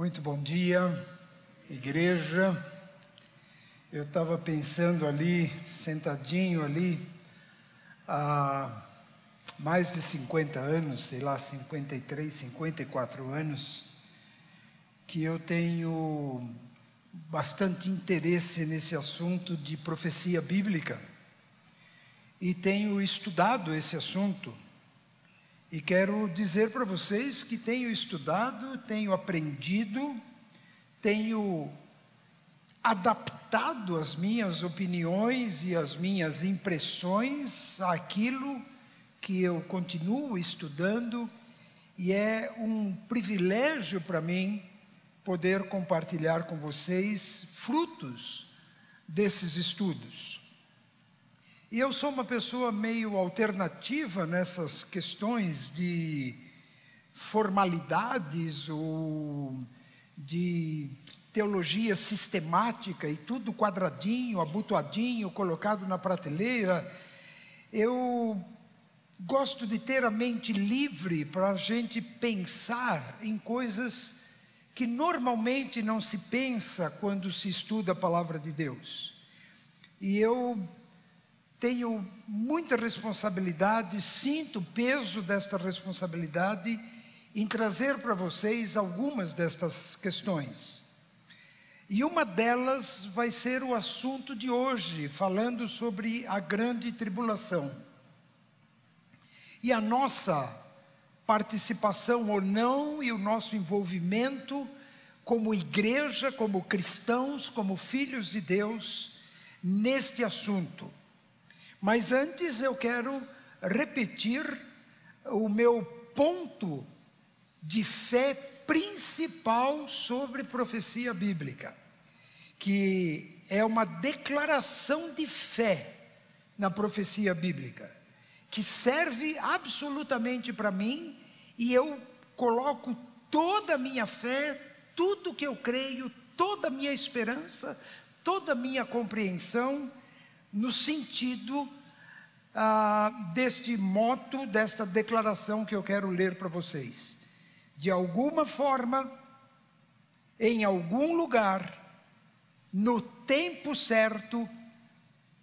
Muito bom dia, igreja. Eu estava pensando ali, sentadinho ali, há mais de 50 anos, sei lá, 53, 54 anos, que eu tenho bastante interesse nesse assunto de profecia bíblica e tenho estudado esse assunto e quero dizer para vocês que tenho estudado, tenho aprendido, tenho adaptado as minhas opiniões e as minhas impressões àquilo que eu continuo estudando, e é um privilégio para mim poder compartilhar com vocês frutos desses estudos. E eu sou uma pessoa meio alternativa nessas questões de formalidades ou de teologia sistemática e tudo quadradinho, abotoadinho, colocado na prateleira. Eu gosto de ter a mente livre para a gente pensar em coisas que normalmente não se pensa quando se estuda a palavra de Deus. E eu tenho muita responsabilidade, sinto o peso desta responsabilidade em trazer para vocês algumas destas questões. E uma delas vai ser o assunto de hoje, falando sobre a grande tribulação. E a nossa participação ou não, e o nosso envolvimento como igreja, como cristãos, como filhos de Deus, neste assunto. Mas antes eu quero repetir o meu ponto de fé principal sobre profecia bíblica, que é uma declaração de fé na profecia bíblica, que serve absolutamente para mim e eu coloco toda a minha fé, tudo que eu creio, toda a minha esperança, toda a minha compreensão no sentido ah, deste moto, desta declaração que eu quero ler para vocês. De alguma forma, em algum lugar, no tempo certo,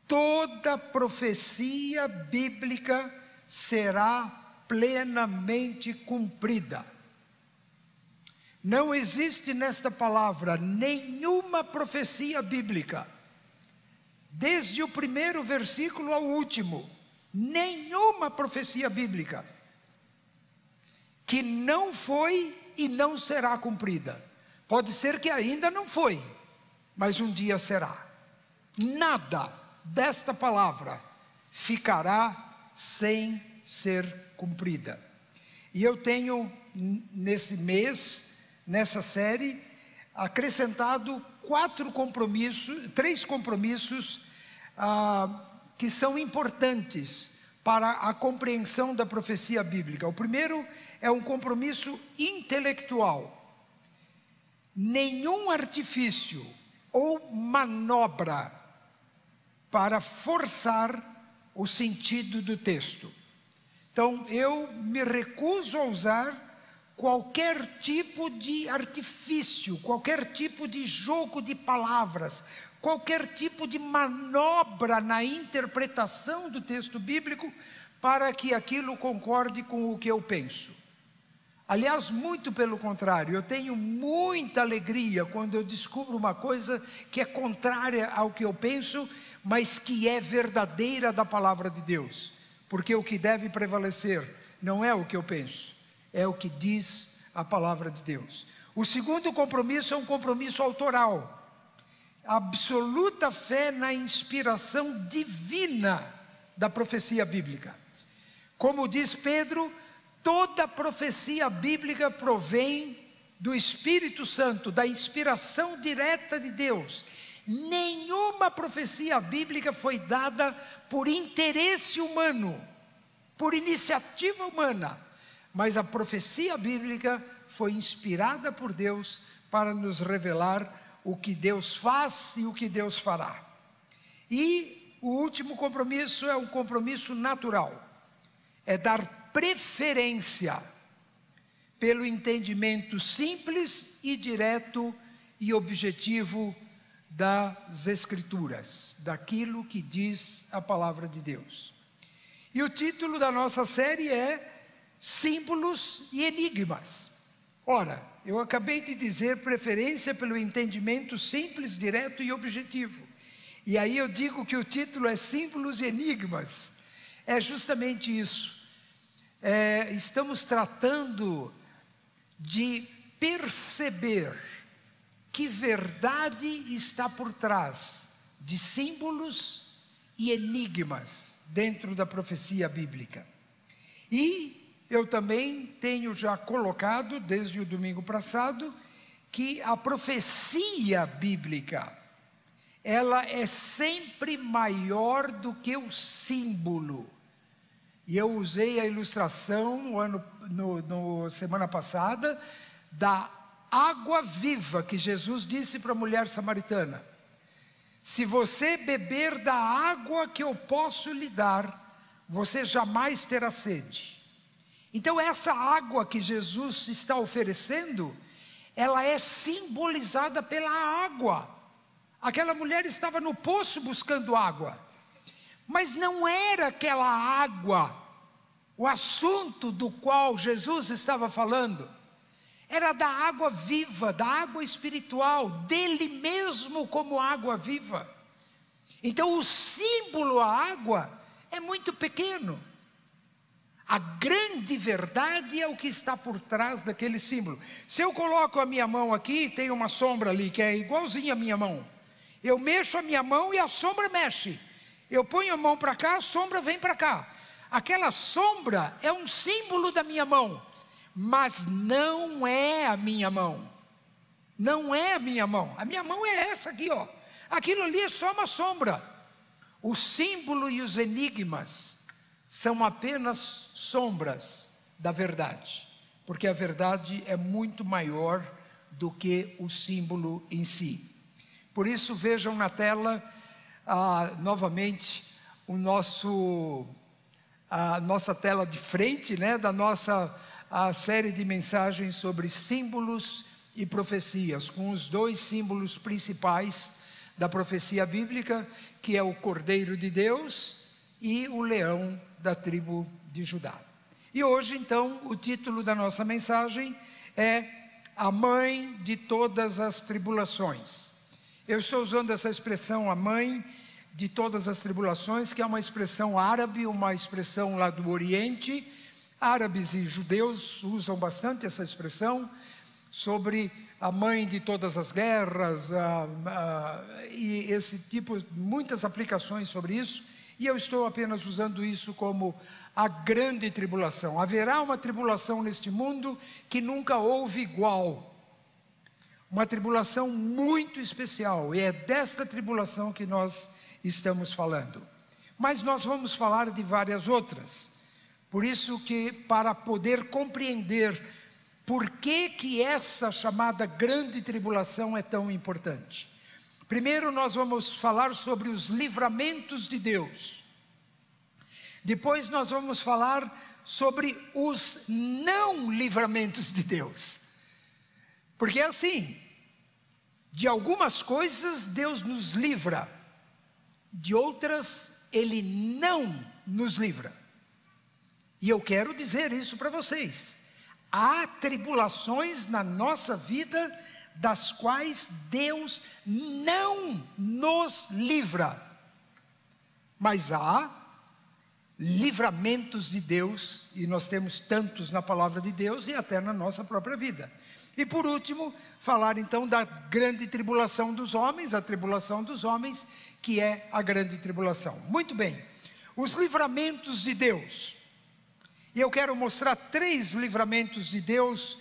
toda profecia bíblica será plenamente cumprida. Não existe nesta palavra nenhuma profecia bíblica desde o primeiro versículo ao último, nenhuma profecia bíblica que não foi e não será cumprida. Pode ser que ainda não foi, mas um dia será. Nada desta palavra ficará sem ser cumprida. E eu tenho nesse mês, nessa série, acrescentado quatro compromissos, três compromissos ah, que são importantes para a compreensão da profecia bíblica. O primeiro é um compromisso intelectual. Nenhum artifício ou manobra para forçar o sentido do texto. Então, eu me recuso a usar qualquer tipo de artifício, qualquer tipo de jogo de palavras, qualquer tipo de manobra na interpretação do texto bíblico para que aquilo concorde com o que eu penso. Aliás, muito pelo contrário, eu tenho muita alegria quando eu descubro uma coisa que é contrária ao que eu penso, mas que é verdadeira da palavra de Deus. Porque o que deve prevalecer não é o que eu penso, é o que diz a palavra de Deus. O segundo compromisso é um compromisso autoral absoluta fé na inspiração divina da profecia bíblica. Como diz Pedro, toda profecia bíblica provém do Espírito Santo, da inspiração direta de Deus. Nenhuma profecia bíblica foi dada por interesse humano, por iniciativa humana, mas a profecia bíblica foi inspirada por Deus para nos revelar o que Deus faz e o que Deus fará. E o último compromisso é um compromisso natural, é dar preferência pelo entendimento simples e direto e objetivo das Escrituras, daquilo que diz a palavra de Deus. E o título da nossa série é Símbolos e Enigmas. Ora, eu acabei de dizer preferência pelo entendimento simples, direto e objetivo. E aí eu digo que o título é Símbolos e Enigmas. É justamente isso. É, estamos tratando de perceber que verdade está por trás de símbolos e enigmas dentro da profecia bíblica. E eu também tenho já colocado, desde o domingo passado, que a profecia bíblica, ela é sempre maior do que o símbolo. E eu usei a ilustração no ano, no, no semana passada da água viva que Jesus disse para a mulher samaritana. Se você beber da água que eu posso lhe dar, você jamais terá sede. Então, essa água que Jesus está oferecendo, ela é simbolizada pela água. Aquela mulher estava no poço buscando água. Mas não era aquela água o assunto do qual Jesus estava falando. Era da água viva, da água espiritual, dele mesmo como água viva. Então o símbolo a água é muito pequeno. A grande verdade é o que está por trás daquele símbolo. Se eu coloco a minha mão aqui, tem uma sombra ali que é igualzinha à minha mão. Eu mexo a minha mão e a sombra mexe. Eu ponho a mão para cá, a sombra vem para cá. Aquela sombra é um símbolo da minha mão, mas não é a minha mão. Não é a minha mão. A minha mão é essa aqui, ó. Aquilo ali é só uma sombra. O símbolo e os enigmas são apenas sombras da verdade, porque a verdade é muito maior do que o símbolo em si. Por isso, vejam na tela ah, novamente o nosso a nossa tela de frente, né, da nossa a série de mensagens sobre símbolos e profecias, com os dois símbolos principais da profecia bíblica, que é o Cordeiro de Deus e o leão da tribo de Judá. E hoje, então, o título da nossa mensagem é A Mãe de Todas as Tribulações. Eu estou usando essa expressão, a mãe de todas as tribulações, que é uma expressão árabe, uma expressão lá do Oriente. Árabes e judeus usam bastante essa expressão sobre a mãe de todas as guerras, e esse tipo, muitas aplicações sobre isso, e eu estou apenas usando isso como a grande tribulação. Haverá uma tribulação neste mundo que nunca houve igual. Uma tribulação muito especial, e é desta tribulação que nós estamos falando. Mas nós vamos falar de várias outras. Por isso que para poder compreender por que que essa chamada grande tribulação é tão importante. Primeiro nós vamos falar sobre os livramentos de Deus. Depois nós vamos falar sobre os não livramentos de Deus. Porque é assim, de algumas coisas Deus nos livra, de outras ele não nos livra. E eu quero dizer isso para vocês. Há tribulações na nossa vida das quais Deus não nos livra. Mas há livramentos de Deus, e nós temos tantos na palavra de Deus e até na nossa própria vida. E por último, falar então da grande tribulação dos homens, a tribulação dos homens, que é a grande tribulação. Muito bem, os livramentos de Deus. E eu quero mostrar três livramentos de Deus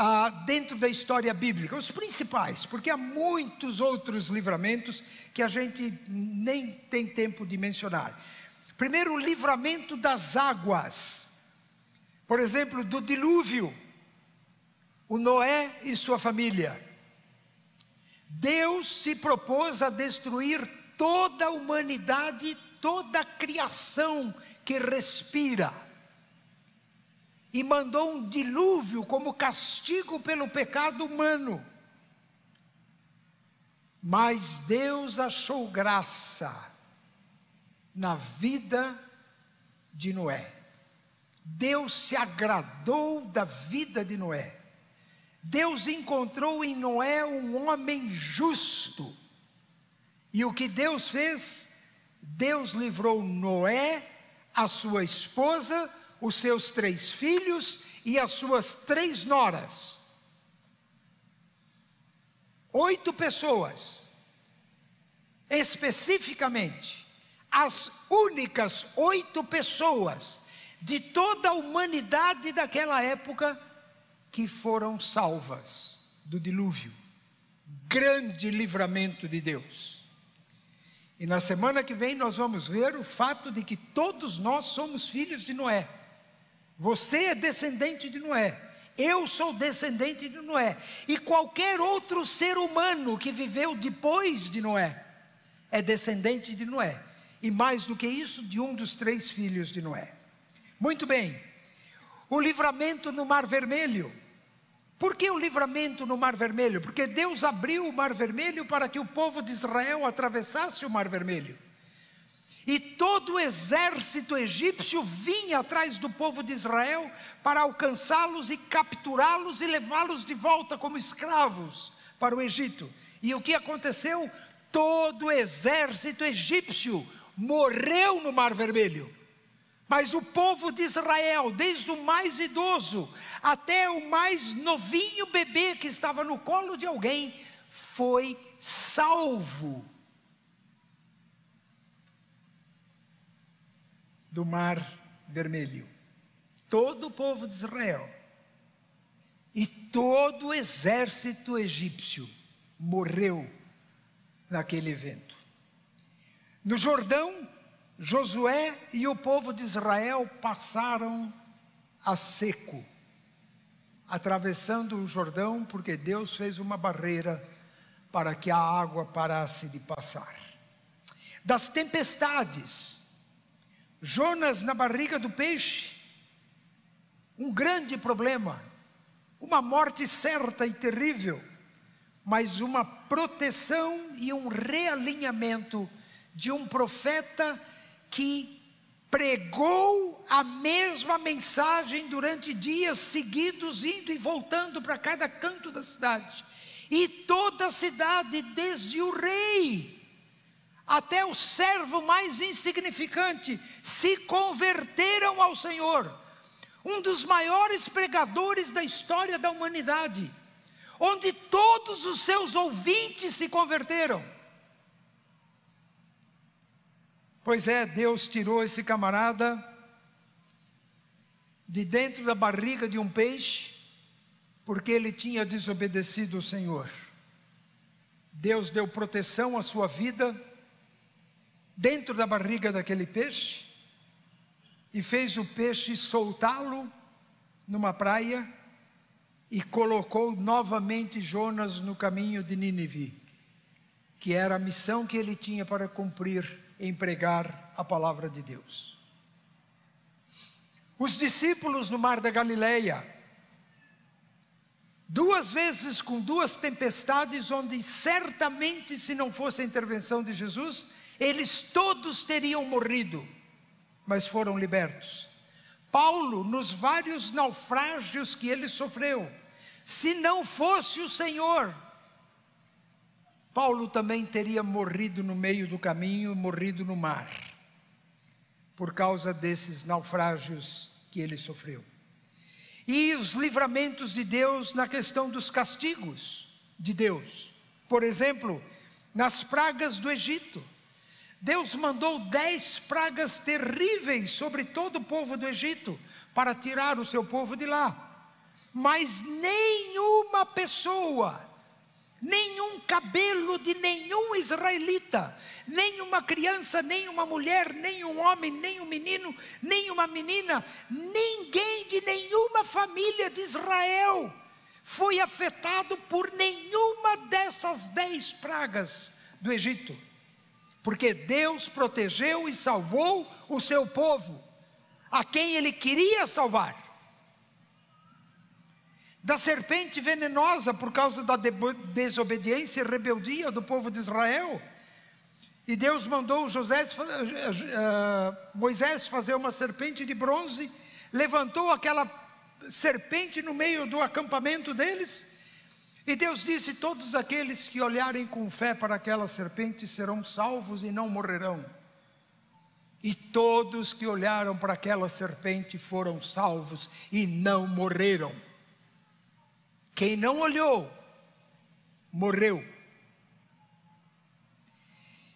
ah, dentro da história bíblica, os principais, porque há muitos outros livramentos que a gente nem tem tempo de mencionar. Primeiro, o livramento das águas, por exemplo, do dilúvio, o Noé e sua família. Deus se propôs a destruir toda a humanidade, toda a criação que respira. E mandou um dilúvio como castigo pelo pecado humano. Mas Deus achou graça na vida de Noé. Deus se agradou da vida de Noé. Deus encontrou em Noé um homem justo. E o que Deus fez? Deus livrou Noé, a sua esposa, os seus três filhos e as suas três noras. Oito pessoas, especificamente, as únicas oito pessoas de toda a humanidade daquela época que foram salvas do dilúvio. Grande livramento de Deus. E na semana que vem nós vamos ver o fato de que todos nós somos filhos de Noé. Você é descendente de Noé. Eu sou descendente de Noé. E qualquer outro ser humano que viveu depois de Noé é descendente de Noé. E mais do que isso, de um dos três filhos de Noé. Muito bem. O livramento no Mar Vermelho. Por que o livramento no Mar Vermelho? Porque Deus abriu o Mar Vermelho para que o povo de Israel atravessasse o Mar Vermelho. E todo o exército egípcio vinha atrás do povo de Israel para alcançá-los e capturá-los e levá-los de volta como escravos para o Egito. E o que aconteceu? Todo o exército egípcio morreu no Mar Vermelho. Mas o povo de Israel, desde o mais idoso até o mais novinho bebê que estava no colo de alguém, foi salvo do Mar Vermelho. Todo o povo de Israel e todo o exército egípcio morreu naquele evento. No Jordão, Josué e o povo de Israel passaram a seco, atravessando o Jordão, porque Deus fez uma barreira para que a água parasse de passar. Das tempestades, Jonas na barriga do peixe, um grande problema, uma morte certa e terrível, mas uma proteção e um realinhamento de um profeta que pregou a mesma mensagem durante dias seguidos, indo e voltando para cada canto da cidade. E toda a cidade, desde o rei até o servo mais insignificante, se converteram ao Senhor. Um dos maiores pregadores da história da humanidade, onde todos os seus ouvintes se converteram. Pois é, Deus tirou esse camarada de dentro da barriga de um peixe, porque ele tinha desobedecido o Senhor. Deus deu proteção à sua vida dentro da barriga daquele peixe e fez o peixe soltá-lo numa praia e colocou novamente Jonas no caminho de Nínive, que era a missão que ele tinha para cumprir em pregar a palavra de Deus. Os discípulos no mar da Galileia, duas vezes com duas tempestades, onde certamente, se não fosse a intervenção de Jesus, eles todos teriam morrido, mas foram libertos. Paulo, nos vários naufrágios que ele sofreu, se não fosse o Senhor, Paulo também teria morrido no meio do caminho, morrido no mar, por causa desses naufrágios que ele sofreu. E os livramentos de Deus na questão dos castigos de Deus. Por exemplo, nas pragas do Egito. Deus mandou dez pragas terríveis sobre todo o povo do Egito para tirar o seu povo de lá. Mas nenhuma pessoa nenhum cabelo de nenhum israelita, nenhuma criança, nenhuma mulher, nenhum homem, nenhum menino, nenhuma menina, ninguém de nenhuma família de Israel foi afetado por nenhuma dessas dez pragas do Egito, porque Deus protegeu e salvou o seu povo, a quem ele queria salvar. da serpente venenosa por causa da desobediência e rebeldia do povo de Israel. E Deus mandou José, uh, Moisés fazer uma serpente de bronze, levantou aquela serpente no meio do acampamento deles, e Deus disse: Todos aqueles que olharem com fé para aquela serpente serão salvos e não morrerão. E todos que olharam para aquela serpente foram salvos e não morreram. Quem não olhou, morreu.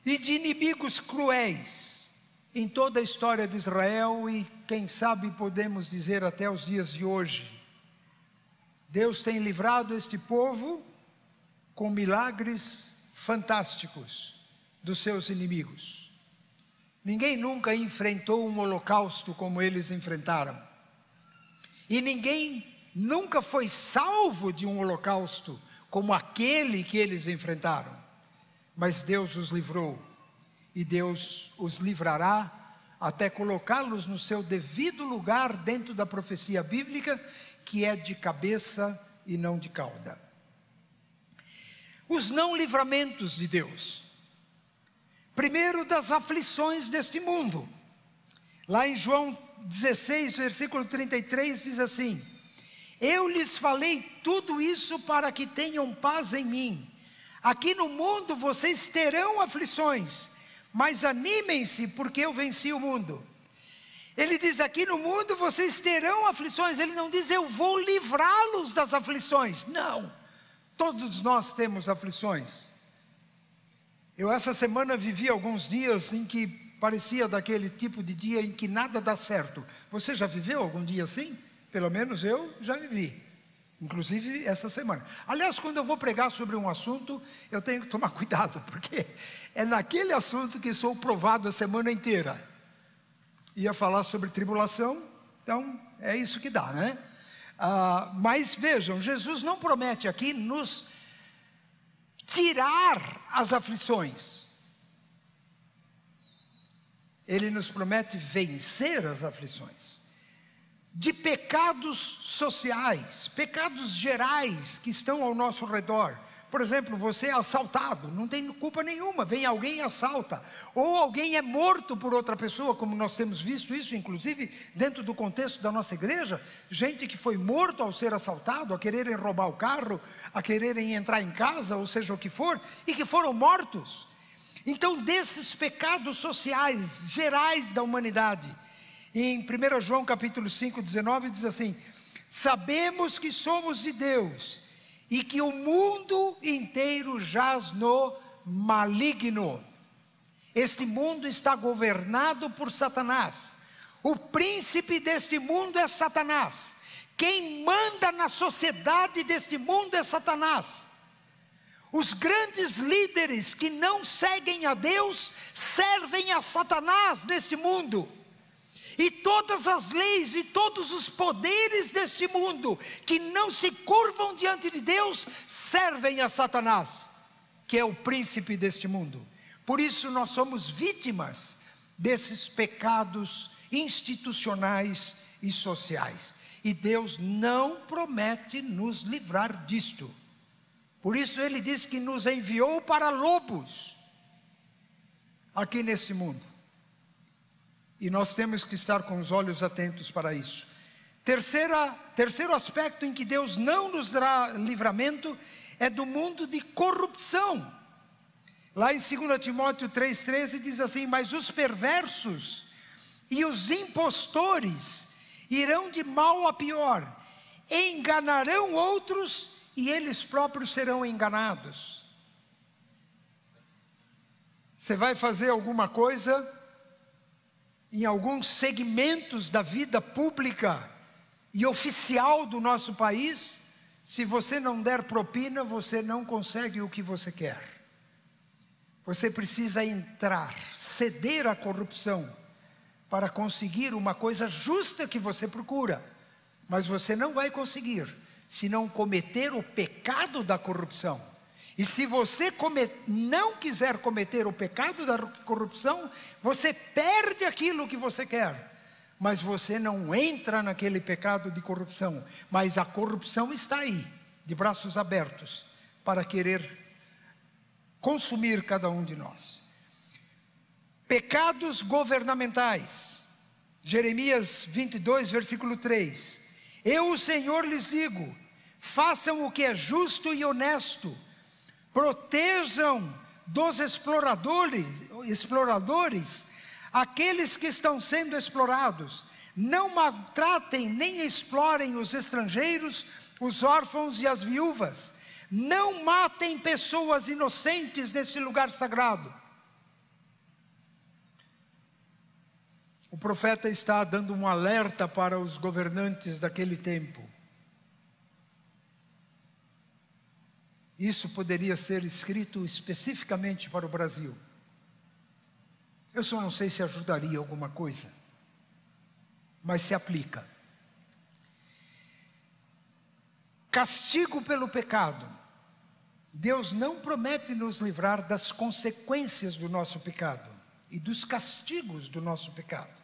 E de inimigos cruéis em toda a história de Israel e quem sabe podemos dizer até os dias de hoje. Deus tem livrado este povo com milagres fantásticos dos seus inimigos. Ninguém nunca enfrentou um holocausto como eles enfrentaram. E ninguém nunca foi salvo de um holocausto como aquele que eles enfrentaram, mas Deus os livrou e Deus os livrará até colocá-los no seu devido lugar dentro da profecia bíblica, que é de cabeça e não de cauda. Os não livramentos de Deus. Primeiro, das aflições deste mundo. Lá em João 16, versículo 33, diz assim: eu lhes falei tudo isso para que tenham paz em mim. Aqui no mundo vocês terão aflições, mas animem-se, porque eu venci o mundo. Ele diz: aqui no mundo vocês terão aflições. Ele não diz eu vou livrá-los das aflições. Não, todos nós temos aflições. Eu essa semana vivi alguns dias em que parecia daquele tipo de dia em que nada dá certo. Você já viveu algum dia assim? Pelo menos eu já vivi. Inclusive essa semana. Aliás, quando eu vou pregar sobre um assunto, eu tenho que tomar cuidado, porque é naquele assunto que sou provado a semana inteira. Ia falar sobre tribulação, então é isso que dá, né? Ah, mas vejam, Jesus não promete aqui nos tirar as aflições. Ele nos promete vencer as aflições de pecados sociais, pecados gerais que estão ao nosso redor. Por exemplo, você é assaltado, não tem culpa nenhuma, vem alguém e assalta. Ou alguém é morto por outra pessoa, como nós temos visto isso, inclusive dentro do contexto da nossa igreja, gente que foi morto ao ser assaltado, a quererem roubar o carro, a quererem entrar em casa, ou seja o que for, e que foram mortos. Então, desses pecados sociais gerais da humanidade, em 1 João capítulo 5, 19, diz assim: Sabemos que somos de Deus e que o mundo inteiro jaz no maligno. Este mundo está governado por Satanás. O príncipe deste mundo é Satanás. Quem manda na sociedade deste mundo é Satanás. Os grandes líderes que não seguem a Deus servem a Satanás neste mundo. E todas as leis e todos os poderes deste mundo que não se curvam diante de Deus servem a Satanás, que é o príncipe deste mundo. Por isso nós somos vítimas desses pecados institucionais e sociais. E Deus não promete nos livrar disto. Por isso ele diz que nos enviou para lobos aqui nesse mundo. E nós temos que estar com os olhos atentos para isso. Terceira, terceiro aspecto em que Deus não nos dará livramento é do mundo de corrupção. Lá em 2 Timóteo 3,13 diz assim: Mas os perversos e os impostores irão de mal a pior, enganarão outros e eles próprios serão enganados. Você vai fazer alguma coisa em alguns segmentos da vida pública e oficial do nosso país, se você não der propina, você não consegue o que você quer. Você precisa entrar, ceder à corrupção, para conseguir uma coisa justa que você procura. Mas você não vai conseguir se não cometer o pecado da corrupção. E se você não quiser cometer o pecado da corrupção, você perde aquilo que você quer. mas você não entra naquele pecado de corrupção. Mas a corrupção está aí, de braços abertos, para querer consumir cada um de nós. Pecados governamentais. Jeremias 22, versículo 3. Eu, o Senhor, lhes digo: façam o que é justo e honesto, protejam dos exploradores, exploradores aqueles que estão sendo explorados. Não maltratem nem explorem os estrangeiros, os órfãos e as viúvas. Não matem pessoas inocentes nesse lugar sagrado. O profeta está dando um alerta para os governantes daquele tempo. Isso poderia ser escrito especificamente para o Brasil. Eu só não sei se ajudaria alguma coisa, mas se aplica. Castigo pelo pecado. Deus não promete nos livrar das consequências do nosso pecado e dos castigos do nosso pecado.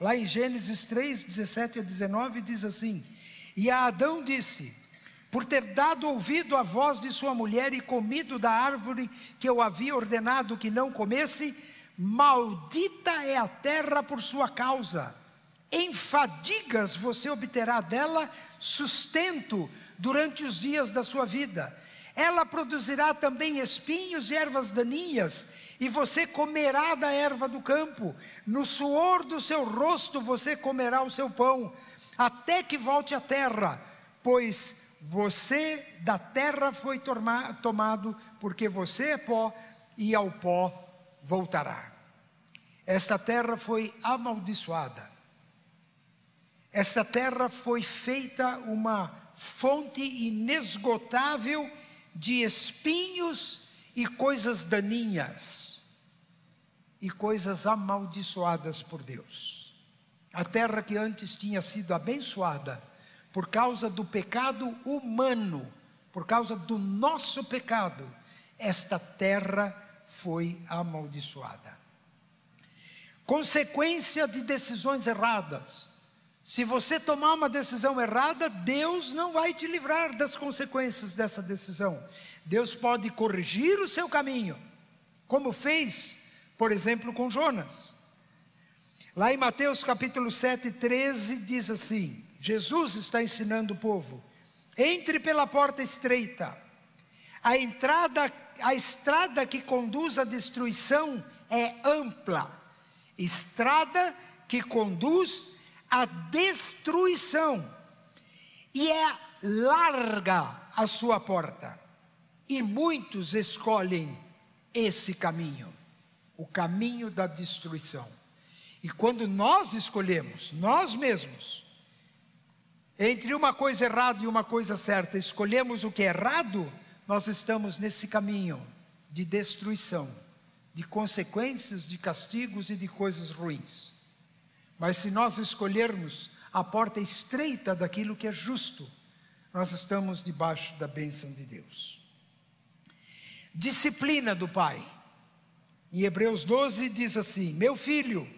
Lá em Gênesis 3, 17 a 19 diz assim: E a Adão disse: Por ter dado ouvido à voz de sua mulher e comido da árvore que eu havia ordenado que não comesse, Maldita é a terra por sua causa. Em fadigas você obterá dela sustento durante os dias da sua vida. Ela produzirá também espinhos e ervas daninhas, e você comerá da erva do campo. No suor do seu rosto você comerá o seu pão, até que volte à terra, pois você da terra foi tomado, porque você é pó, e ao pó voltará. Esta terra foi amaldiçoada. Esta terra foi feita uma fonte inesgotável de espinhos e coisas daninhas e coisas amaldiçoadas por Deus. A terra que antes tinha sido abençoada por causa do pecado humano, por causa do nosso pecado, esta terra foi amaldiçoada. Consequência de decisões erradas. Se você tomar uma decisão errada, Deus não vai te livrar das consequências dessa decisão. Deus pode corrigir o seu caminho, como fez, por exemplo, com Jonas. Lá em Mateus capítulo 7, 13, diz assim: Jesus está ensinando o povo: entre pela porta estreita, a entrada a estrada que conduz à destruição é ampla, estrada que conduz à destruição, e é larga a sua porta, e muitos escolhem esse caminho, o caminho da destruição. E quando nós escolhemos, nós mesmos, entre uma coisa errada e uma coisa certa, escolhemos o que é errado, nós estamos nesse caminho de destruição, de consequências, de castigos e de coisas ruins. Mas se nós escolhermos a porta estreita daquilo que é justo, nós estamos debaixo da bênção de Deus. Disciplina do Pai. Em Hebreus 12 diz assim: Meu filho,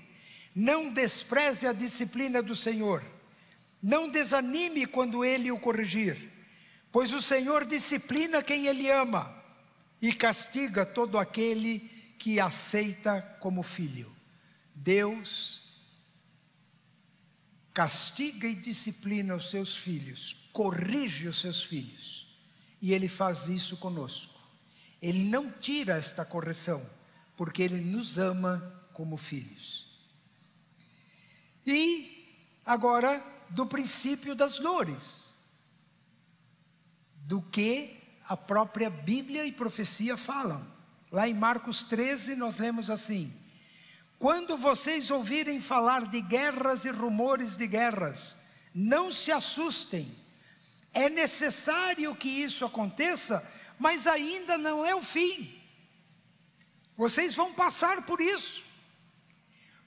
não despreze a disciplina do Senhor, não desanime quando ele o corrigir Pois o Senhor disciplina quem Ele ama e castiga todo aquele que aceita como filho. Deus castiga e disciplina os seus filhos, corrige os seus filhos, e Ele faz isso conosco. Ele não tira esta correção, porque Ele nos ama como filhos. E agora, do princípio das dores do que a própria Bíblia e profecia falam. Lá em Marcos 13, nós lemos assim: Quando vocês ouvirem falar de guerras e rumores de guerras, não se assustem. É necessário que isso aconteça, mas ainda não é o fim. Vocês vão passar por isso.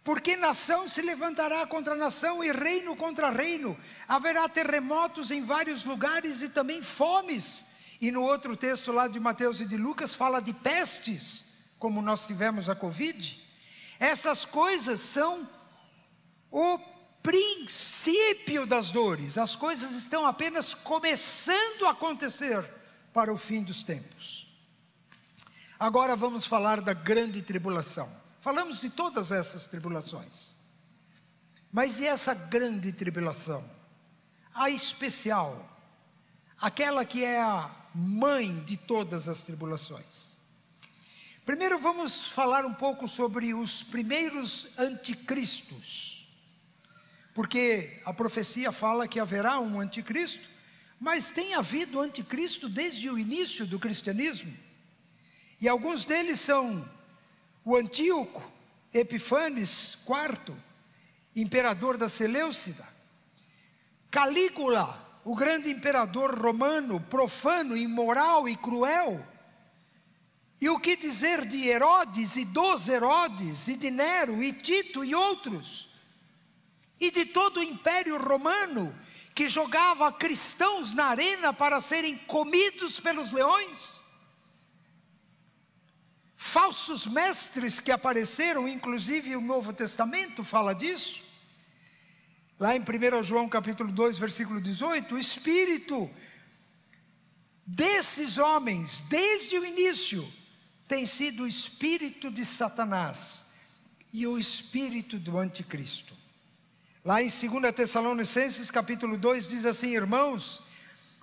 Porque nação se levantará contra nação e reino contra reino. Haverá terremotos em vários lugares e também fomes. E no outro texto lá de Mateus e de Lucas fala de pestes, como nós tivemos a Covid. Essas coisas são o princípio das dores, as coisas estão apenas começando a acontecer para o fim dos tempos. Agora vamos falar da grande tribulação. Falamos de todas essas tribulações. Mas e essa grande tribulação? A especial, aquela que é a mãe de todas as tribulações. Primeiro vamos falar um pouco sobre os primeiros anticristos. Porque a profecia fala que haverá um anticristo, mas tem havido anticristo desde o início do cristianismo. E alguns deles são o Antíoco Epifanes IV, imperador da Seleucida, Calígula, o grande imperador romano, profano, imoral e cruel. E o que dizer de Herodes e dos Herodes, e de Nero e Tito e outros? E de todo o império romano que jogava cristãos na arena para serem comidos pelos leões? Falsos mestres que apareceram, inclusive o Novo Testamento fala disso. Lá em 1 João capítulo 2, versículo 18, o espírito desses homens, desde o início, tem sido o espírito de Satanás e o espírito do anticristo. Lá em 2 Tessalonicenses capítulo 2 diz assim, irmãos,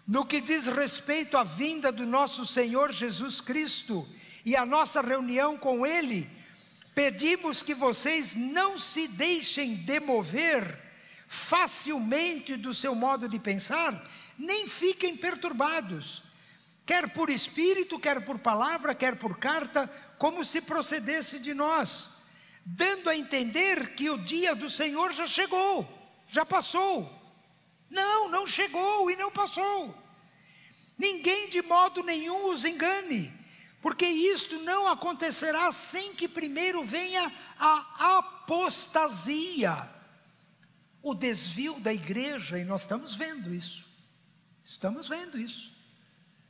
no que diz respeito à vinda do nosso Senhor Jesus Cristo e a nossa reunião com Ele, pedimos que vocês não se deixem demover facilmente do seu modo de pensar, nem fiquem perturbados, quer por espírito, quer por palavra, quer por carta, como se procedesse de nós, dando a entender que o dia do Senhor já chegou, já passou. Não, não chegou e não passou. Ninguém de modo nenhum os engane, porque isto não acontecerá sem que primeiro venha a apostasia o desvio da igreja, e nós estamos vendo isso. Estamos vendo isso.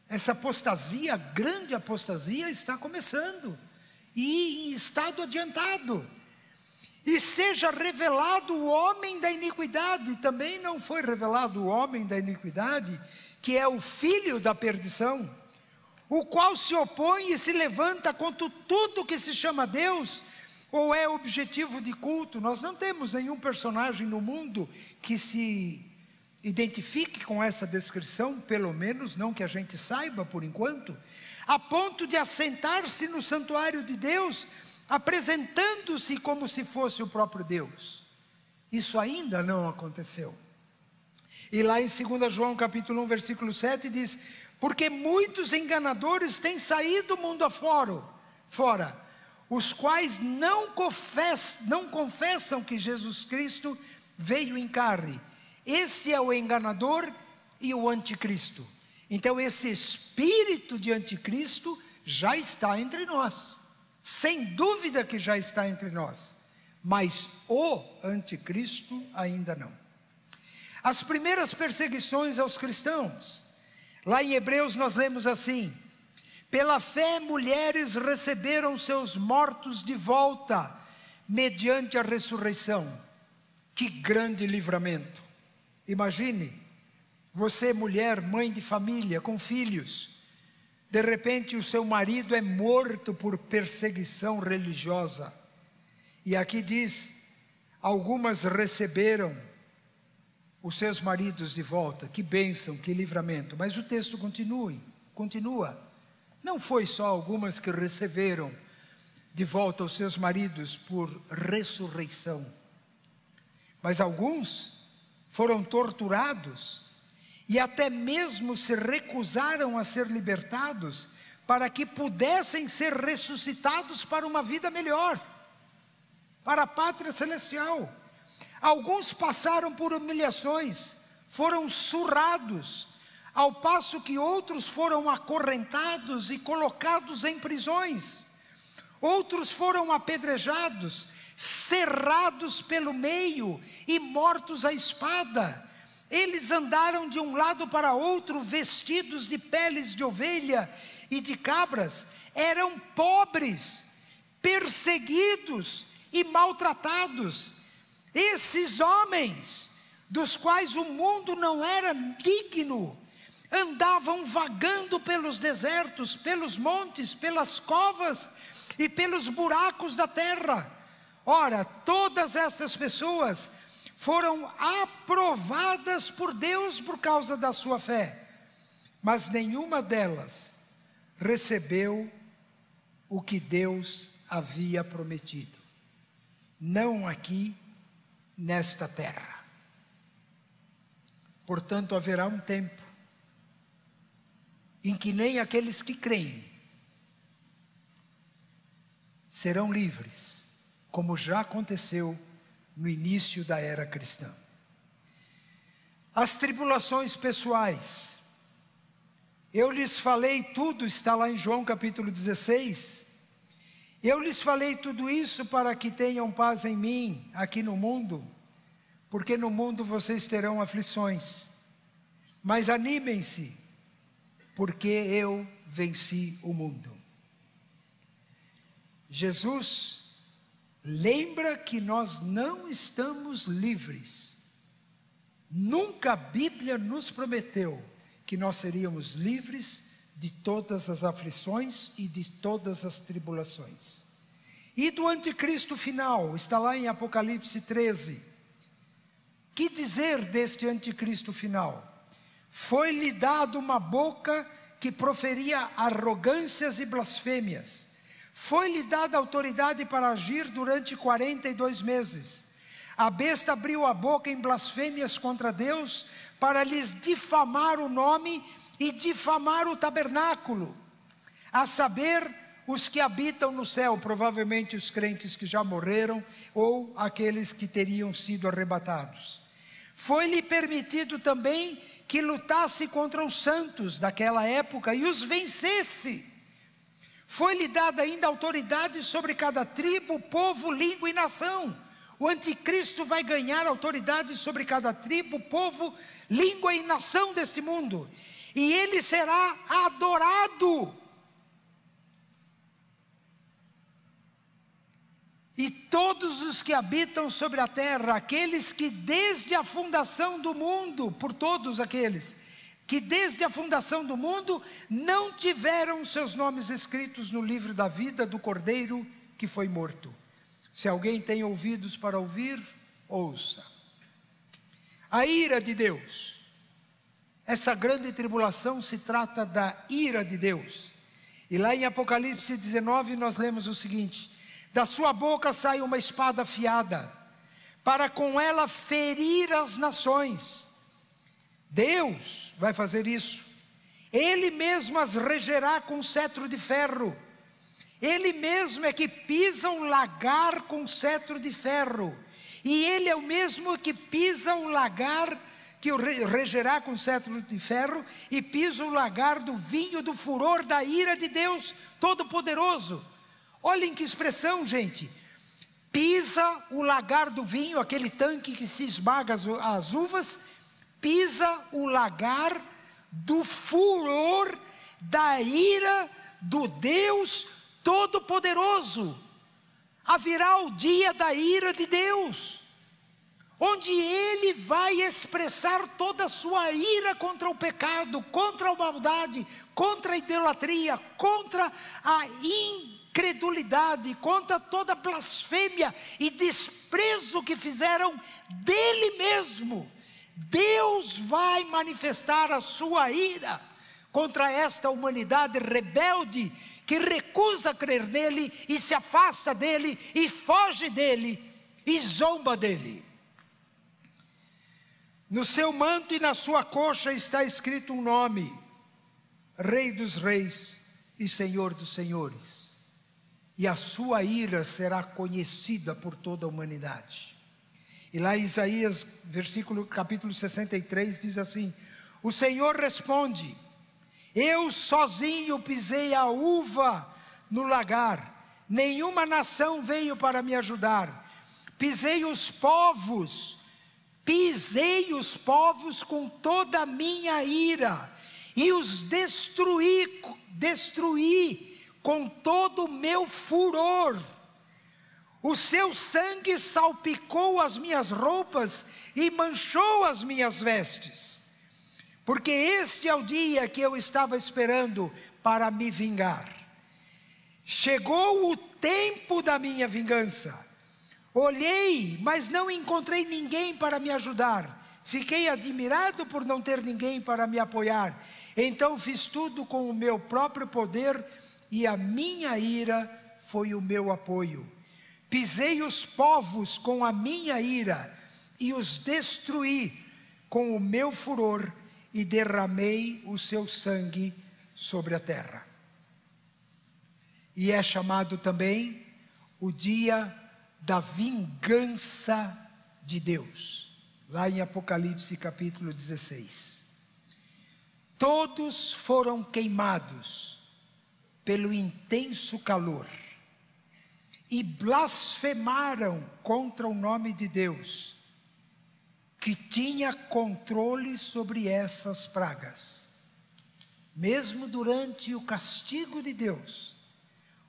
Essa apostasia, grande apostasia, está começando e em estado adiantado. E seja revelado o homem da iniquidade, também não foi revelado o homem da iniquidade, que é o filho da perdição, o qual se opõe e se levanta contra tudo que se chama Deus ou é objetivo de culto? Nós não temos nenhum personagem no mundo que se identifique com essa descrição, pelo menos não que a gente saiba por enquanto, a ponto de assentar-se no santuário de Deus, apresentando-se como se fosse o próprio Deus. Isso ainda não aconteceu. E lá em 2 João capítulo 1, versículo 7 diz: Porque muitos enganadores têm saído do mundo afora, fora os quais não, confess, não confessam que Jesus Cristo veio em carne. Este é o enganador e o anticristo. Então, esse espírito de anticristo já está entre nós, sem dúvida que já está entre nós, mas o anticristo ainda não. As primeiras perseguições aos cristãos, lá em Hebreus nós lemos assim: pela fé, mulheres receberam seus mortos de volta, mediante a ressurreição. Que grande livramento! Imagine, você, mulher, mãe de família, com filhos, de repente o seu marido é morto por perseguição religiosa. E aqui diz: algumas receberam os seus maridos de volta. Que bênção, que livramento. Mas o texto continua, continua. Não foi só algumas que receberam de volta os seus maridos por ressurreição, mas alguns foram torturados e até mesmo se recusaram a ser libertados para que pudessem ser ressuscitados para uma vida melhor, para a pátria celestial. Alguns passaram por humilhações, foram surrados, ao passo que outros foram acorrentados e colocados em prisões, outros foram apedrejados, cerrados pelo meio e mortos à espada. Eles andaram de um lado para outro vestidos de peles de ovelha e de cabras, eram pobres, perseguidos e maltratados. Esses homens, dos quais o mundo não era digno, andavam vagando pelos desertos, pelos montes, pelas covas e pelos buracos da terra. Ora, todas estas pessoas foram aprovadas por Deus por causa da sua fé, mas nenhuma delas recebeu o que Deus havia prometido. Não aqui nesta terra. Portanto, haverá um tempo em que nem aqueles que creem serão livres, como já aconteceu no início da era cristã. As tribulações pessoais, eu lhes falei tudo, está lá em João capítulo 16. Eu lhes falei tudo isso para que tenham paz em mim, aqui no mundo, porque no mundo vocês terão aflições. Mas animem-se, porque eu venci o mundo. Jesus lembra que nós não estamos livres. Nunca a Bíblia nos prometeu que nós seríamos livres de todas as aflições e de todas as tribulações. E do anticristo final, está lá em Apocalipse 13. Que dizer deste anticristo final? Foi-lhe dado uma boca que proferia arrogâncias e blasfêmias. Foi-lhe dada autoridade para agir durante 42 meses. A besta abriu a boca em blasfêmias contra Deus para lhes difamar o nome e difamar o tabernáculo, a saber, os que habitam no céu, provavelmente os crentes que já morreram ou aqueles que teriam sido arrebatados. Foi-lhe permitido também que lutasse contra os santos daquela época e os vencesse. Foi-lhe dada ainda autoridade sobre cada tribo, povo, língua e nação. O anticristo vai ganhar autoridade sobre cada tribo, povo, língua e nação deste mundo. E ele será adorado. E todos os que habitam sobre a terra, aqueles que desde a fundação do mundo, por todos aqueles, que desde a fundação do mundo não tiveram seus nomes escritos no livro da vida do Cordeiro que foi morto. Se alguém tem ouvidos para ouvir, ouça. A ira de Deus. Essa grande tribulação se trata da ira de Deus. E lá em Apocalipse 19 nós lemos o seguinte: da sua boca sai uma espada afiada, para com ela ferir as nações. Deus vai fazer isso. Ele mesmo as regerá com cetro de ferro. Ele mesmo é que pisa um lagar com cetro de ferro. E ele é o mesmo que pisa um lagar que o regerá com cetro de ferro e pisa o lagar do vinho do furor da ira de Deus Todo-Poderoso. Olhem que expressão, gente. Pisa o lagar do vinho, aquele tanque que se esmaga as, as uvas, pisa o lagar do furor da ira do Deus Todo-Poderoso. Haverá o dia da ira de Deus, onde Ele vai expressar toda a sua ira contra o pecado, contra a maldade, contra a idolatria, contra a in incredulidade, contra toda blasfêmia e desprezo que fizeram dele mesmo. Deus vai manifestar a sua ira contra esta humanidade rebelde que recusa crer nele e se afasta dele e foge dele e zomba dele. No seu manto e na sua coxa está escrito um nome: Rei dos Reis e Senhor dos Senhores e a sua ira será conhecida por toda a humanidade. E lá em Isaías, versículo capítulo 63 diz assim: O Senhor responde: Eu sozinho pisei a uva no lagar, nenhuma nação veio para me ajudar. Pisei os povos, pisei os povos com toda a minha ira e os destruí, destruí com todo o meu furor. O seu sangue salpicou as minhas roupas e manchou as minhas vestes. Porque este é o dia que eu estava esperando para me vingar. Chegou o tempo da minha vingança. Olhei, mas não encontrei ninguém para me ajudar. Fiquei admirado por não ter ninguém para me apoiar. Então fiz tudo com o meu próprio poder e a minha ira foi o meu apoio. Pisei os povos com a minha ira e os destruí com o meu furor e derramei o seu sangue sobre a terra. E é chamado também o dia da vingança de Deus, lá em Apocalipse capítulo 16. Todos foram queimados pelo intenso calor e blasfemaram contra o nome de Deus, que tinha controle sobre essas pragas. Mesmo durante o castigo de Deus,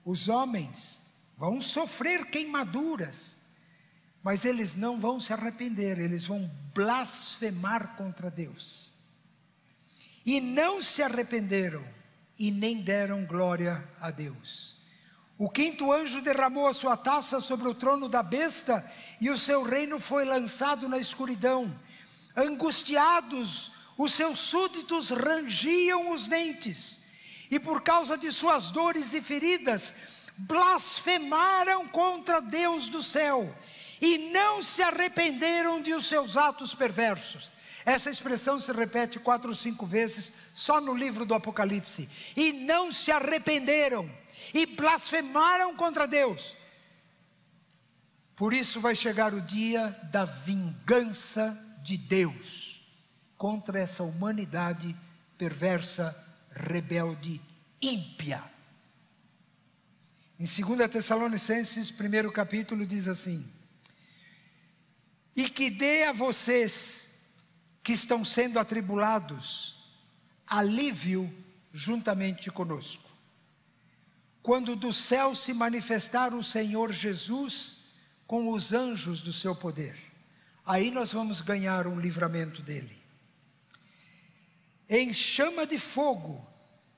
os homens vão sofrer queimaduras, mas eles não vão se arrepender, eles vão blasfemar contra Deus e não se arrependeram e nem deram glória a Deus. O quinto anjo derramou a sua taça sobre o trono da besta e o seu reino foi lançado na escuridão. Angustiados, os seus súditos rangiam os dentes e por causa de suas dores e feridas, blasfemaram contra Deus do céu e não se arrependeram de os seus atos perversos. Essa expressão se repete quatro ou cinco vezes só no livro do Apocalipse. E não se arrependeram e blasfemaram contra Deus. Por isso vai chegar o dia da vingança de Deus contra essa humanidade perversa, rebelde, ímpia. Em 2 Tessalonicenses, primeiro capítulo, diz assim: E que dê a vocês que estão sendo atribulados, alívio juntamente conosco. Quando do céu se manifestar o Senhor Jesus com os anjos do seu poder, aí nós vamos ganhar um livramento dele. Em chama de fogo,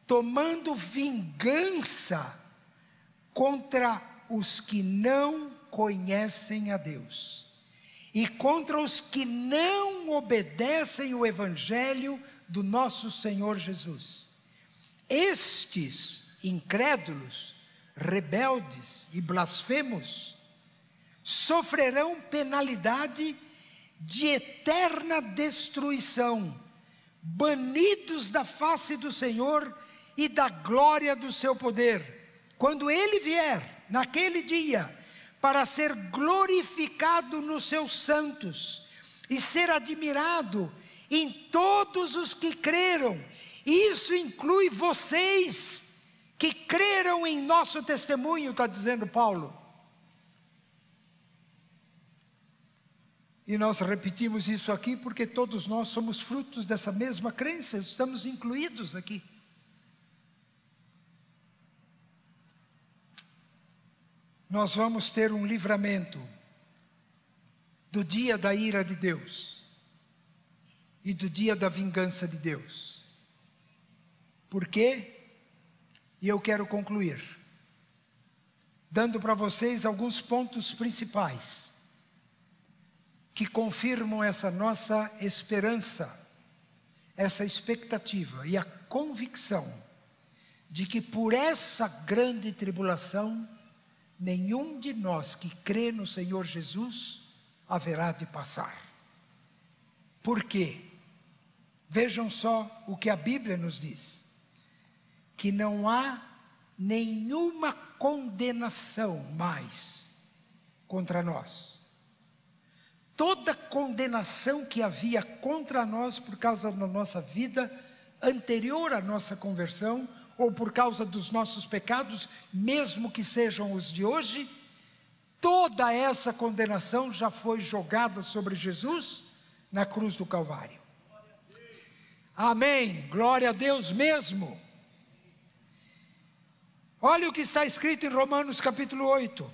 tomando vingança contra os que não conhecem a Deus e contra os que não obedecem o Evangelho do nosso Senhor Jesus. Estes incrédulos, rebeldes e blasfemos sofrerão penalidade de eterna destruição, banidos da face do Senhor e da glória do seu poder. Quando ele vier, naquele dia, para ser glorificado nos seus santos e ser admirado em todos os que creram. Isso inclui vocês que creram em nosso testemunho, está dizendo Paulo. E nós repetimos isso aqui porque todos nós somos frutos dessa mesma crença, estamos incluídos aqui. Nós vamos ter um livramento do dia da ira de Deus e do dia da vingança de Deus. Por quê? E eu quero concluir, dando para vocês alguns pontos principais que confirmam essa nossa esperança, essa expectativa e a convicção de que por essa grande tribulação nenhum de nós que crê no Senhor Jesus haverá de passar. Por quê? Vejam só o que a Bíblia nos diz: que não há nenhuma condenação mais contra nós. Toda condenação que havia contra nós por causa da nossa vida anterior à nossa conversão ou por causa dos nossos pecados, mesmo que sejam os de hoje, toda essa condenação já foi jogada sobre Jesus na cruz do Calvário. Amém. Glória a Deus mesmo. Olha o que está escrito em Romanos capítulo 8.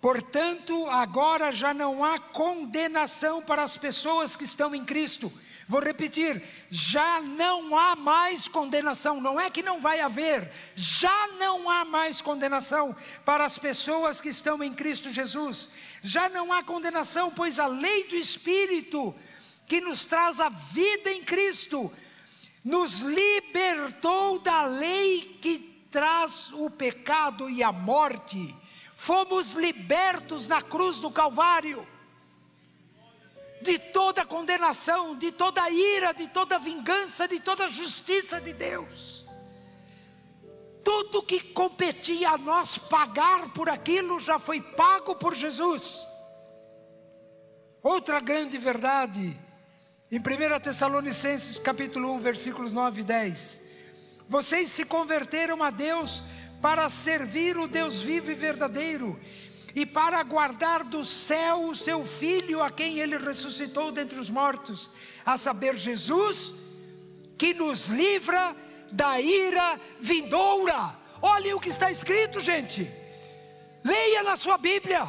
Portanto, agora já não há condenação para as pessoas que estão em Cristo. Vou repetir: já não há mais condenação. Não é que não vai haver, já não há mais condenação para as pessoas que estão em Cristo Jesus. Já não há condenação, pois a lei do Espírito, que nos traz a vida em Cristo, nos libertou da lei que traz o pecado e a morte. Fomos libertos na cruz do Calvário de toda condenação, de toda ira, de toda vingança, de toda justiça de Deus. Tudo que competia a nós pagar por aquilo já foi pago por Jesus. Outra grande verdade, em 1 Tessalonicenses capítulo 1, versículos 9 e 10. Vocês se converteram a Deus para servir o Deus vivo e verdadeiro e para guardar do céu o seu filho, a quem ele ressuscitou dentre os mortos, a saber, Jesus, que nos livra da ira vindoura. Olhem o que está escrito, gente. Leia na sua Bíblia.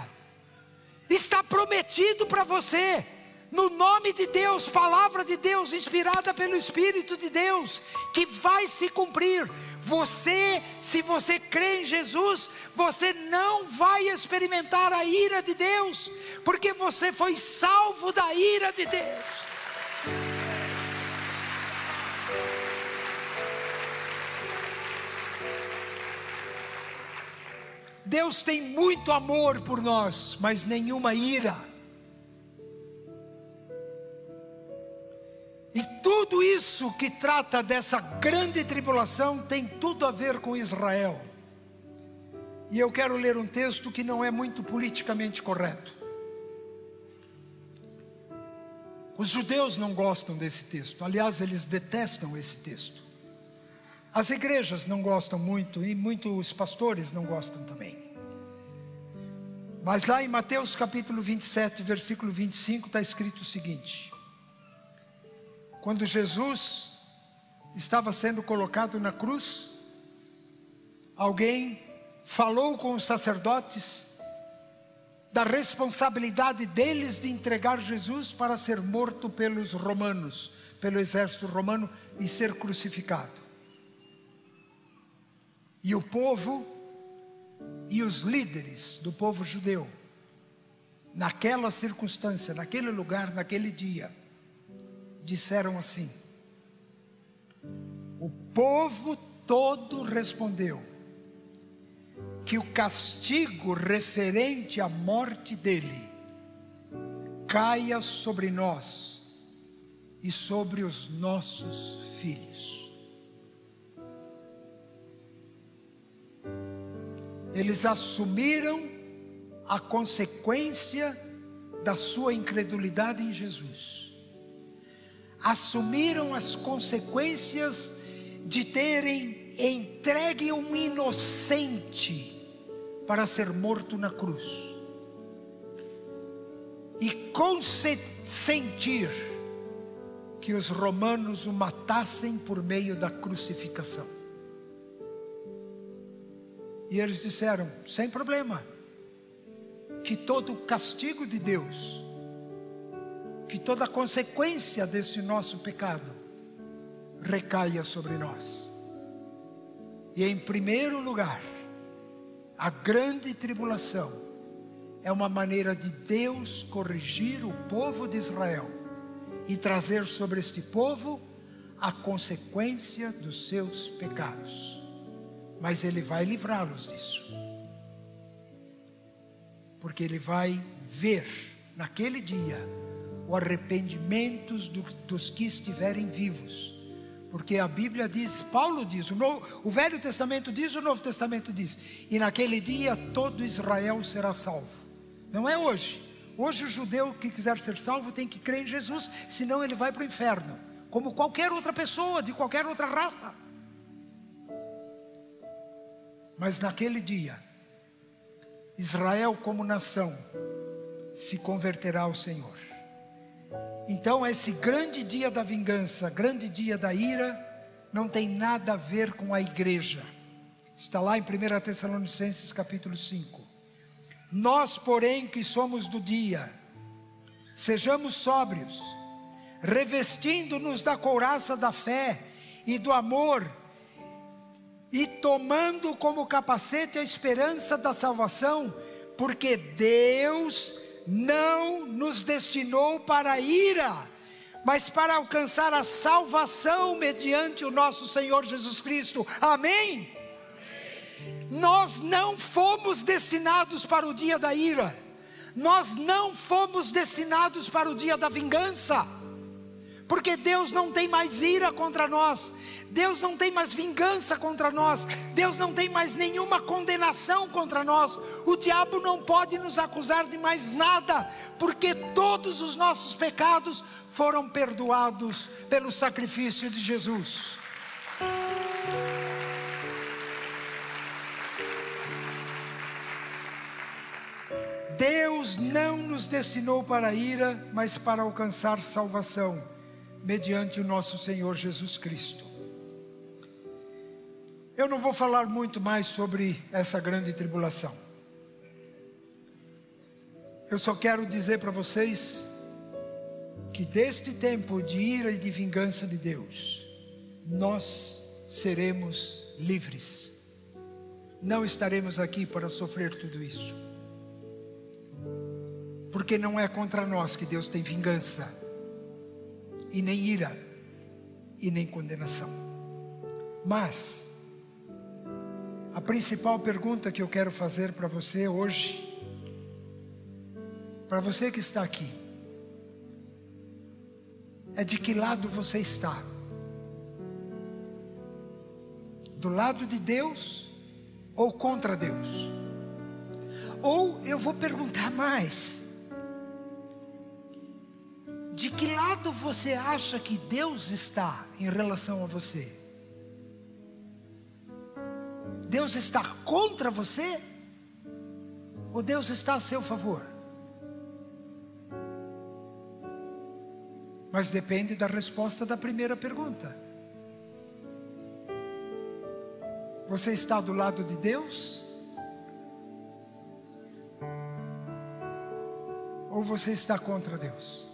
Está prometido para você no nome de Deus, palavra de Deus, inspirada pelo Espírito de Deus, que vai se cumprir. Você, se você crê em Jesus, você não vai experimentar a ira de Deus, porque você foi salvo da ira de Deus. Deus tem muito amor por nós, mas nenhuma ira. E tudo isso que trata dessa grande tribulação tem tudo a ver com Israel. E eu quero ler um texto que não é muito politicamente correto. Os judeus não gostam desse texto, aliás, eles detestam esse texto. As igrejas não gostam muito e muitos pastores não gostam também. Mas lá em Mateus capítulo 27, versículo 25, está escrito o seguinte: Quando Jesus estava sendo colocado na cruz, alguém falou com os sacerdotes da responsabilidade deles de entregar Jesus para ser morto pelos romanos, pelo exército romano e ser crucificado. E o povo e os líderes do povo judeu, naquela circunstância, naquele lugar, naquele dia, disseram assim: o povo todo respondeu: que o castigo referente à morte dele caia sobre nós e sobre os nossos filhos. Eles assumiram a consequência da sua incredulidade em Jesus. Assumiram as consequências de terem entregue um inocente para ser morto na cruz e consentir que os romanos o matassem por meio da crucificação. E eles disseram: sem problema, que todo o castigo de Deus, que toda a consequência deste nosso pecado recaia sobre nós. E em primeiro lugar, a grande tribulação é uma maneira de Deus corrigir o povo de Israel e trazer sobre este povo a consequência dos seus pecados. Mas Ele vai livrá-los disso, porque Ele vai ver naquele dia o arrependimento dos que estiverem vivos porque a Bíblia diz, Paulo diz, o, Novo, o Velho Testamento diz, o Novo Testamento diz, e naquele dia todo Israel será salvo. Não é hoje. Hoje o judeu que quiser ser salvo tem que crer em Jesus, senão ele vai para o inferno, como qualquer outra pessoa, de qualquer outra raça. Mas naquele dia, Israel como nação se converterá ao Senhor. Então, esse grande dia da vingança, grande dia da ira, não tem nada a ver com a igreja. Está lá em 1 Tessalonicenses capítulo 5. Nós, porém, que somos do dia, sejamos sóbrios, revestindo-nos da couraça da fé e do amor, e tomando como capacete a esperança da salvação, porque Deus não nos destinou para a ira, mas para alcançar a salvação mediante o nosso Senhor Jesus Cristo. Amém? Nós não fomos destinados para o dia da ira, nós não fomos destinados para o dia da vingança, porque Deus não tem mais ira contra nós, Deus não tem mais vingança contra nós, Deus não tem mais nenhuma condenação contra nós, o diabo não pode nos acusar de mais nada, porque todos os nossos pecados foram perdoados pelo sacrifício de Jesus. Deus não nos destinou para a ira, mas para alcançar salvação, mediante o nosso Senhor Jesus Cristo. Eu não vou falar muito mais sobre essa grande tribulação. Eu só quero dizer para vocês que deste tempo de ira e de vingança de Deus, nós seremos livres. Não estaremos aqui para sofrer tudo isso porque não é contra nós que Deus tem vingança, e nem ira, e nem condenação. Mas, a principal pergunta que eu quero fazer para você hoje, para você que está aqui, é de que lado você está? Do lado de Deus ou contra Deus? Ou eu vou perguntar mais: de que lado você acha que Deus está em relação a você? Deus está contra você? Ou Deus está a seu favor? Mas depende da resposta da primeira pergunta. Você está do lado de Deus? Ou você está contra Deus?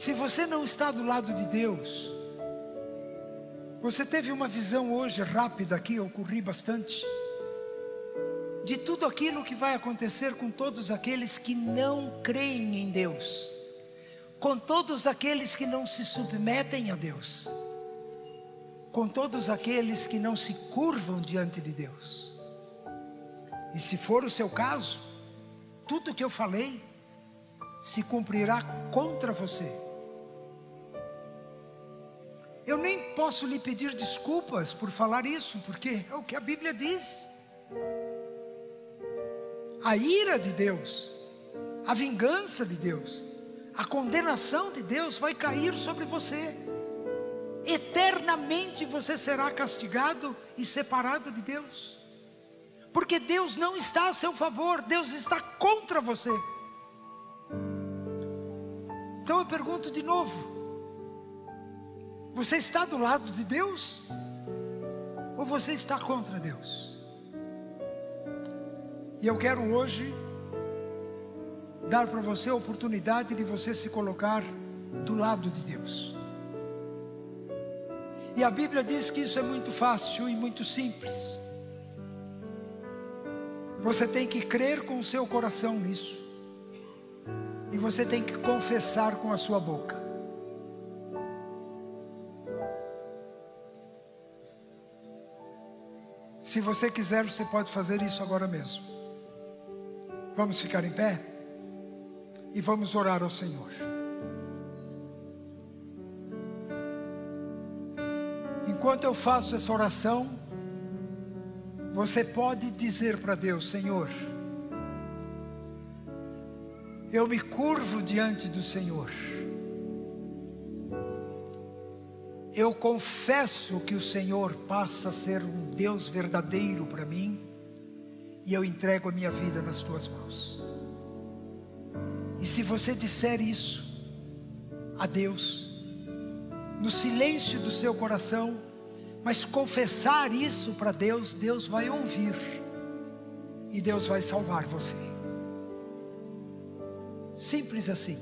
Se você não está do lado de Deus, você teve uma visão hoje rápida aqui, eu corri bastante, de tudo aquilo que vai acontecer com todos aqueles que não creem em Deus, com todos aqueles que não se submetem a Deus, com todos aqueles que não se curvam diante de Deus. E se for o seu caso, tudo que eu falei se cumprirá contra você. Eu nem posso lhe pedir desculpas por falar isso, porque é o que a Bíblia diz. A ira de Deus, a vingança de Deus, a condenação de Deus vai cair sobre você. Eternamente você será castigado e separado de Deus. Porque Deus não está a seu favor, Deus está contra você. Então eu pergunto de novo: você está do lado de Deus? Ou você está contra Deus? E eu quero hoje dar para você a oportunidade de você se colocar do lado de Deus. E a Bíblia diz que isso é muito fácil e muito simples. Você tem que crer com o seu coração nisso. E você tem que confessar com a sua boca. Se você quiser, você pode fazer isso agora mesmo. Vamos ficar em pé e vamos orar ao Senhor. Enquanto eu faço essa oração, você pode dizer para Deus: Senhor, eu me curvo diante do Senhor. Eu confesso que o Senhor passa a ser um Deus verdadeiro para mim, e eu entrego a minha vida nas tuas mãos. E se você disser isso a Deus, no silêncio do seu coração, mas confessar isso para Deus, Deus vai ouvir. e Deus vai salvar você. Simples assim.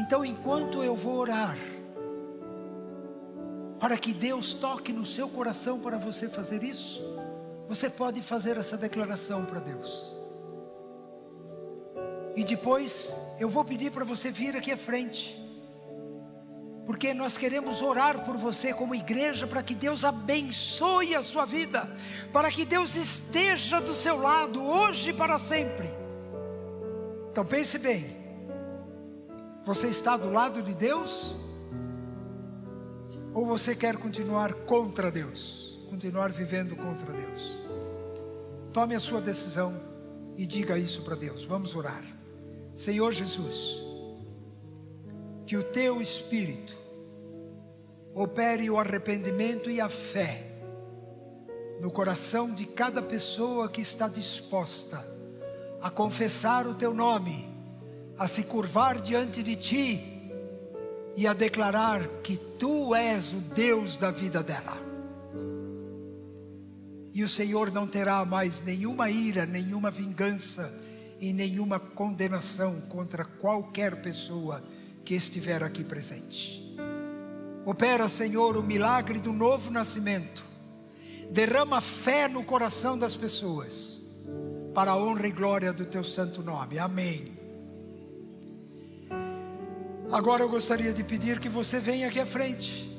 Então, enquanto eu vou orar, para que Deus toque no seu coração para você fazer isso, você pode fazer essa declaração para Deus. E depois eu vou pedir para você vir aqui à frente. Porque nós queremos orar por você como igreja para que Deus abençoe a sua vida, para que Deus esteja do seu lado hoje e para sempre. Então pense bem. Você está do lado de Deus? Ou você quer continuar contra Deus? Continuar vivendo contra Deus? Tome a sua decisão e diga isso para Deus. Vamos orar. Senhor Jesus, que o teu espírito opere o arrependimento e a fé no coração de cada pessoa que está disposta a confessar o teu nome, a se curvar diante de ti e a declarar que tu és o Deus da vida dela. E o Senhor não terá mais nenhuma ira, nenhuma vingança e nenhuma condenação contra qualquer pessoa que estiver aqui presente. Opera, Senhor, o milagre do novo nascimento. Derrama fé no coração das pessoas, para a honra e glória do teu santo nome. Amém. Agora eu gostaria de pedir que você venha aqui à frente.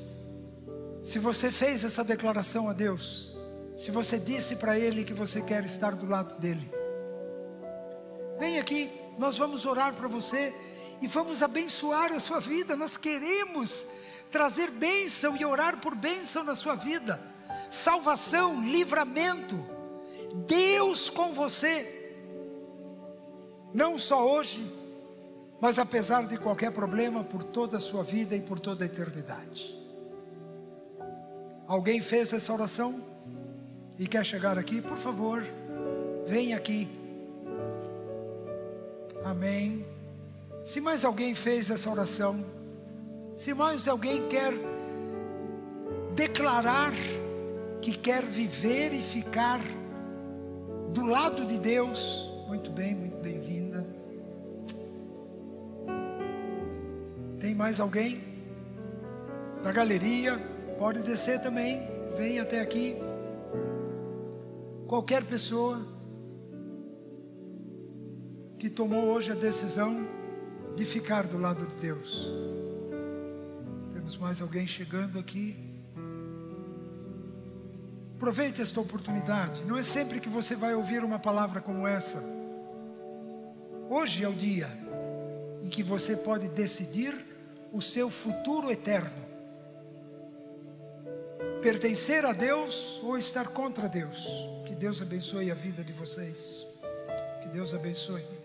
Se você fez essa declaração a Deus, se você disse para Ele que você quer estar do lado dele, vem aqui, nós vamos orar para você e vamos abençoar a sua vida. Nós queremos trazer bênção e orar por bênção na sua vida, salvação, livramento, Deus com você, não só hoje, mas apesar de qualquer problema, por toda a sua vida e por toda a eternidade. Alguém fez essa oração e quer chegar aqui? Por favor, venha aqui. Amém. Se mais alguém fez essa oração, se mais alguém quer declarar que quer viver e ficar do lado de Deus, muito bem, muito mais alguém? Da galeria, pode descer também, vem até aqui. Qualquer pessoa que tomou hoje a decisão de ficar do lado de Deus. Temos mais alguém chegando aqui. Aproveite esta oportunidade. Não é sempre que você vai ouvir uma palavra como essa. Hoje é o dia em que você pode decidir o seu futuro eterno. Pertencer a Deus ou estar contra Deus. Que Deus abençoe a vida de vocês. Que Deus abençoe, menina.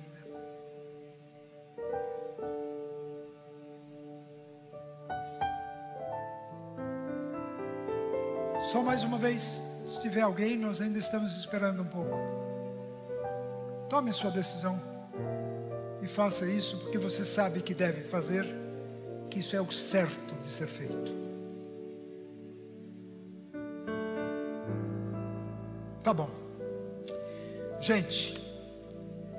Só mais uma vez, se tiver alguém, nós ainda estamos esperando um pouco. Tome sua decisão e faça isso porque você sabe que deve fazer que isso é o certo de ser feito. Tá bom. Gente,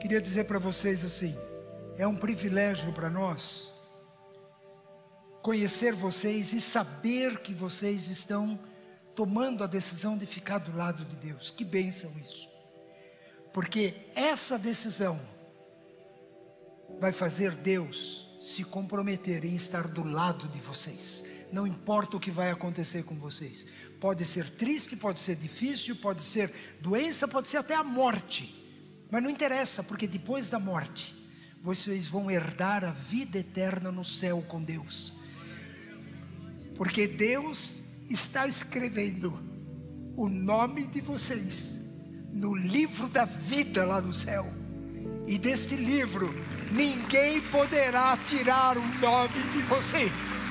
queria dizer para vocês assim: é um privilégio para nós conhecer vocês e saber que vocês estão tomando a decisão de ficar do lado de Deus. Que bênção isso. Porque essa decisão vai fazer Deus se comprometer em estar do lado de vocês. Não importa o que vai acontecer com vocês. Pode ser triste, pode ser difícil, pode ser doença, pode ser até a morte. Mas não interessa, porque depois da morte, vocês vão herdar a vida eterna no céu com Deus. Porque Deus está escrevendo o nome de vocês no livro da vida lá no céu. E deste livro ninguém poderá tirar o nome de vocês.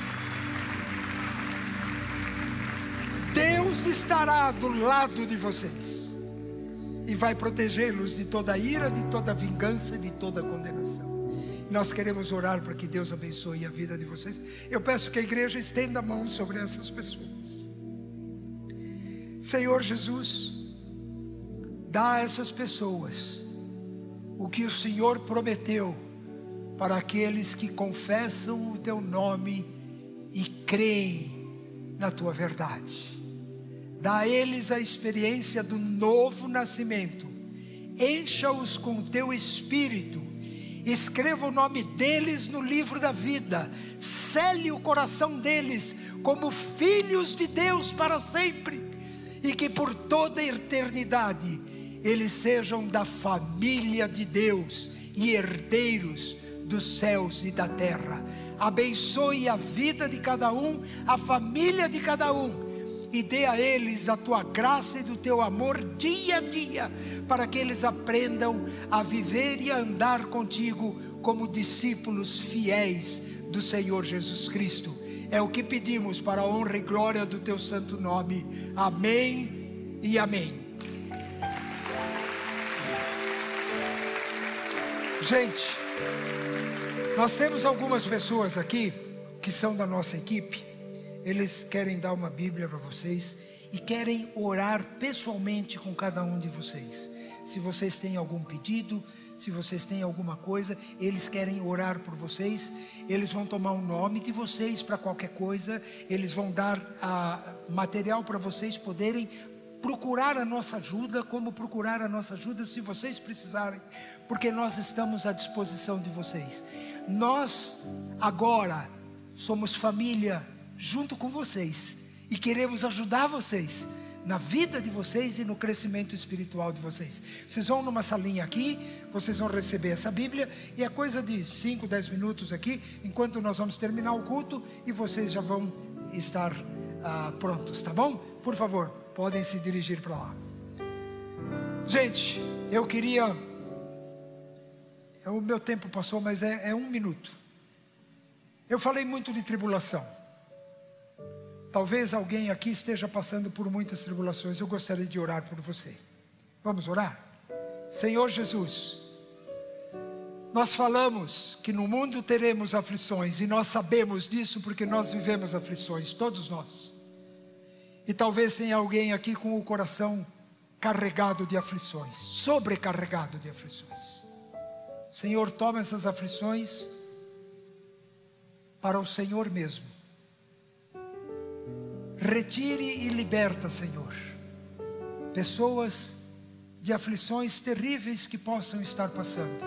Deus estará do lado de vocês e vai protegê-los de toda ira, de toda vingança, de toda condenação. Nós queremos orar para que Deus abençoe a vida de vocês. Eu peço que a igreja estenda a mão sobre essas pessoas. Senhor Jesus, dá a essas pessoas o que o Senhor prometeu para aqueles que confessam o teu nome e creem na tua verdade. Dá a eles a experiência do novo nascimento. Encha-os com o teu espírito. Escreva o nome deles no livro da vida. Cele o coração deles como filhos de Deus para sempre. E que por toda a eternidade eles sejam da família de Deus e herdeiros dos céus e da terra. Abençoe a vida de cada um, a família de cada um e dê a eles a tua graça e do teu amor dia a dia, para que eles aprendam a viver e a andar contigo como discípulos fiéis do Senhor Jesus Cristo. É o que pedimos para a honra e glória do teu santo nome. Amém e amém. Gente, nós temos algumas pessoas aqui que são da nossa equipe eles querem dar uma Bíblia para vocês e querem orar pessoalmente com cada um de vocês. Se vocês têm algum pedido, se vocês têm alguma coisa, eles querem orar por vocês. Eles vão tomar o nome de vocês para qualquer coisa. Eles vão dar a, material para vocês poderem procurar a nossa ajuda, como procurar a nossa ajuda se vocês precisarem, porque nós estamos à disposição de vocês. Nós agora somos família junto com vocês e queremos ajudar vocês na vida de vocês e no crescimento espiritual de vocês. Vocês vão numa salinha aqui, vocês vão receber essa Bíblia e é coisa de 5, 10 minutos aqui, enquanto nós vamos terminar o culto e vocês já vão estar ah, prontos, tá bom? Por favor, podem se dirigir para lá. Gente, eu queria. O meu tempo passou, mas é, é um minuto. Eu falei muito de tribulação. Talvez alguém aqui esteja passando por muitas tribulações. Eu gostaria de orar por você. Vamos orar? Senhor Jesus, nós falamos que no mundo teremos aflições e nós sabemos disso porque nós vivemos aflições, todos nós. E talvez tenha alguém aqui com o coração carregado de aflições, sobrecarregado de aflições. Senhor, toma essas aflições para o Senhor mesmo Retire e liberta, Senhor, pessoas de aflições terríveis que possam estar passando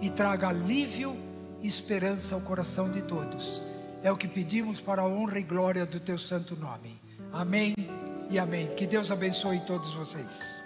e traga alívio e esperança ao coração de todos. É o que pedimos para a honra e glória do teu santo nome. Amém e amém. Que Deus abençoe todos vocês.